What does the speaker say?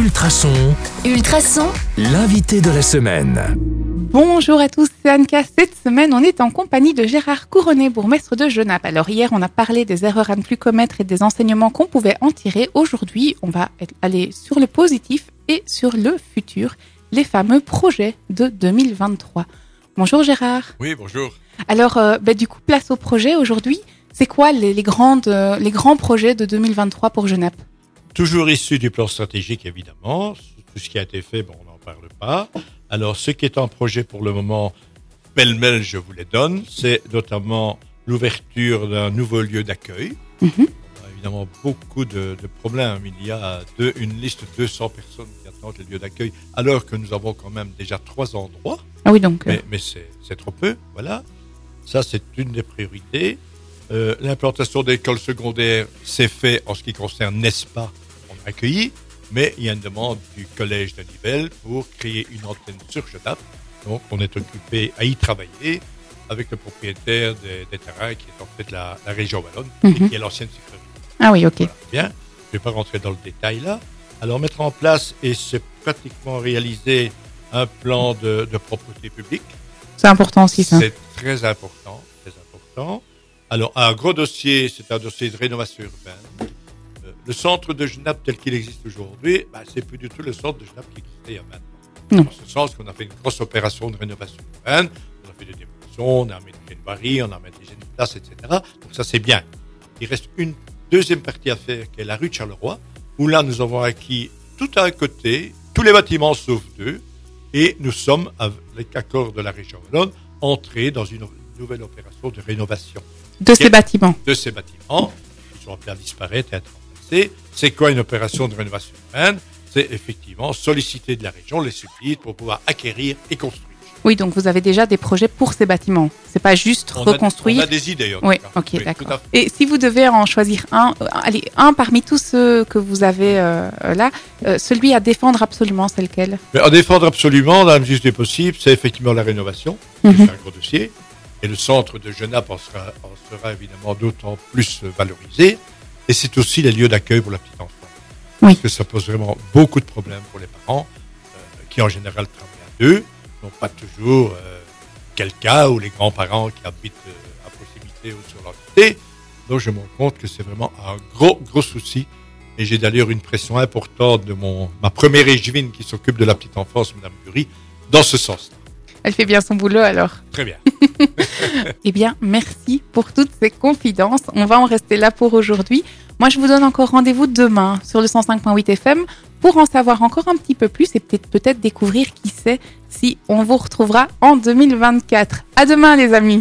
Ultrason, Ultrason, l'invité de la semaine. Bonjour à tous, c'est Anka. Cette semaine, on est en compagnie de Gérard Couronné, bourgmestre de Genappe. Alors hier, on a parlé des erreurs à ne plus commettre et des enseignements qu'on pouvait en tirer. Aujourd'hui, on va aller sur le positif et sur le futur, les fameux projets de 2023. Bonjour Gérard. Oui, bonjour. Alors, euh, ben, du coup, place au projet aujourd'hui. C'est quoi les, les grandes, euh, les grands projets de 2023 pour Genappe Toujours issu du plan stratégique, évidemment. Tout ce qui a été fait, bon, on n'en parle pas. Alors, ce qui est en projet pour le moment, pêle-mêle, je vous les donne, c'est notamment l'ouverture d'un nouveau lieu d'accueil. Mhm. On a évidemment beaucoup de, de problèmes. Il y a deux- une liste de 200 personnes qui attendent le lieu d'accueil, alors que nous avons quand même déjà trois endroits. Ah oui, donc. euh, Mais, mais c'est trop peu, voilà. Ça, c'est une des priorités. Euh, L'implantation d'écoles secondaires, c'est fait en ce qui concerne NESPA, on a accueilli, mais il y a une demande du collège de Nivelles pour créer une antenne sur Genappe. Donc, on est occupé à y travailler avec le propriétaire des, des terrains qui est en fait la, la région Wallonne Mhm. et qui est l'ancienne sucrerie. Ah oui, ok. Voilà. Bien, je ne vais pas rentrer dans le détail là. Alors mettre en place, et c'est pratiquement réalisé, un plan de, de propreté publique. C'est important aussi, ça. C'est très important, très important. Alors un gros dossier, c'est un dossier de rénovation urbaine. Le centre de Genappe tel qu'il existe aujourd'hui, bah, c'est plus du tout le centre de Genappe qui existait il y a maintenant. Non. Dans ce sens qu'on a fait une grosse opération de rénovation urbaine, on a fait des démolitions, on a aménagé une barrière, on a aménagé une place, etc. Donc ça c'est bien. Il reste une deuxième partie à faire qui est la rue de Charleroi, où là nous avons acquis tout à un côté, tous les bâtiments sauf deux, et nous sommes, avec l'accord de la région Wallonne, entrés dans une nouvelle opération de rénovation De ces bâtiments. de ces bâtiments qui sont appelés à disparaître et à être C'est quoi une opération de rénovation urbaine C'est effectivement solliciter de la région les subsides pour pouvoir acquérir et construire. Oui, donc vous avez déjà des projets pour ces bâtiments. C'est pas juste On a- reconstruire. on a des idées. en Oui, tout cas. ok, Oui, d'accord. Et si vous devez en choisir un, euh, allez, un parmi tous ceux que vous avez euh, là, euh, celui à défendre absolument, c'est lequel? Mais à défendre absolument, dans la mesure du possible, c'est effectivement la rénovation, Mhm. c'est un gros dossier. Et le centre de Genappe en sera, en sera évidemment d'autant plus valorisé. Et c'est aussi les lieux d'accueil pour la petite enfance. Oui. Parce que ça pose vraiment beaucoup de problèmes pour les parents, euh, qui en général travaillent à deux, n'ont pas toujours euh, quelqu'un ou les grands-parents qui habitent euh, à proximité ou sur l'entité. Donc je me rends compte que c'est vraiment un gros, gros souci. Et j'ai d'ailleurs une pression importante de mon, ma première échevine qui s'occupe de la petite enfance, Madame Curie, dans ce sens. Elle fait bien son boulot alors. Très bien. Eh bien, merci pour toutes ces confidences. On va en rester là pour aujourd'hui. Moi, je vous donne encore rendez-vous demain sur le 105.8 FM pour en savoir encore un petit peu plus et peut-être découvrir qui sait si on vous retrouvera en 2024. À demain, les amis.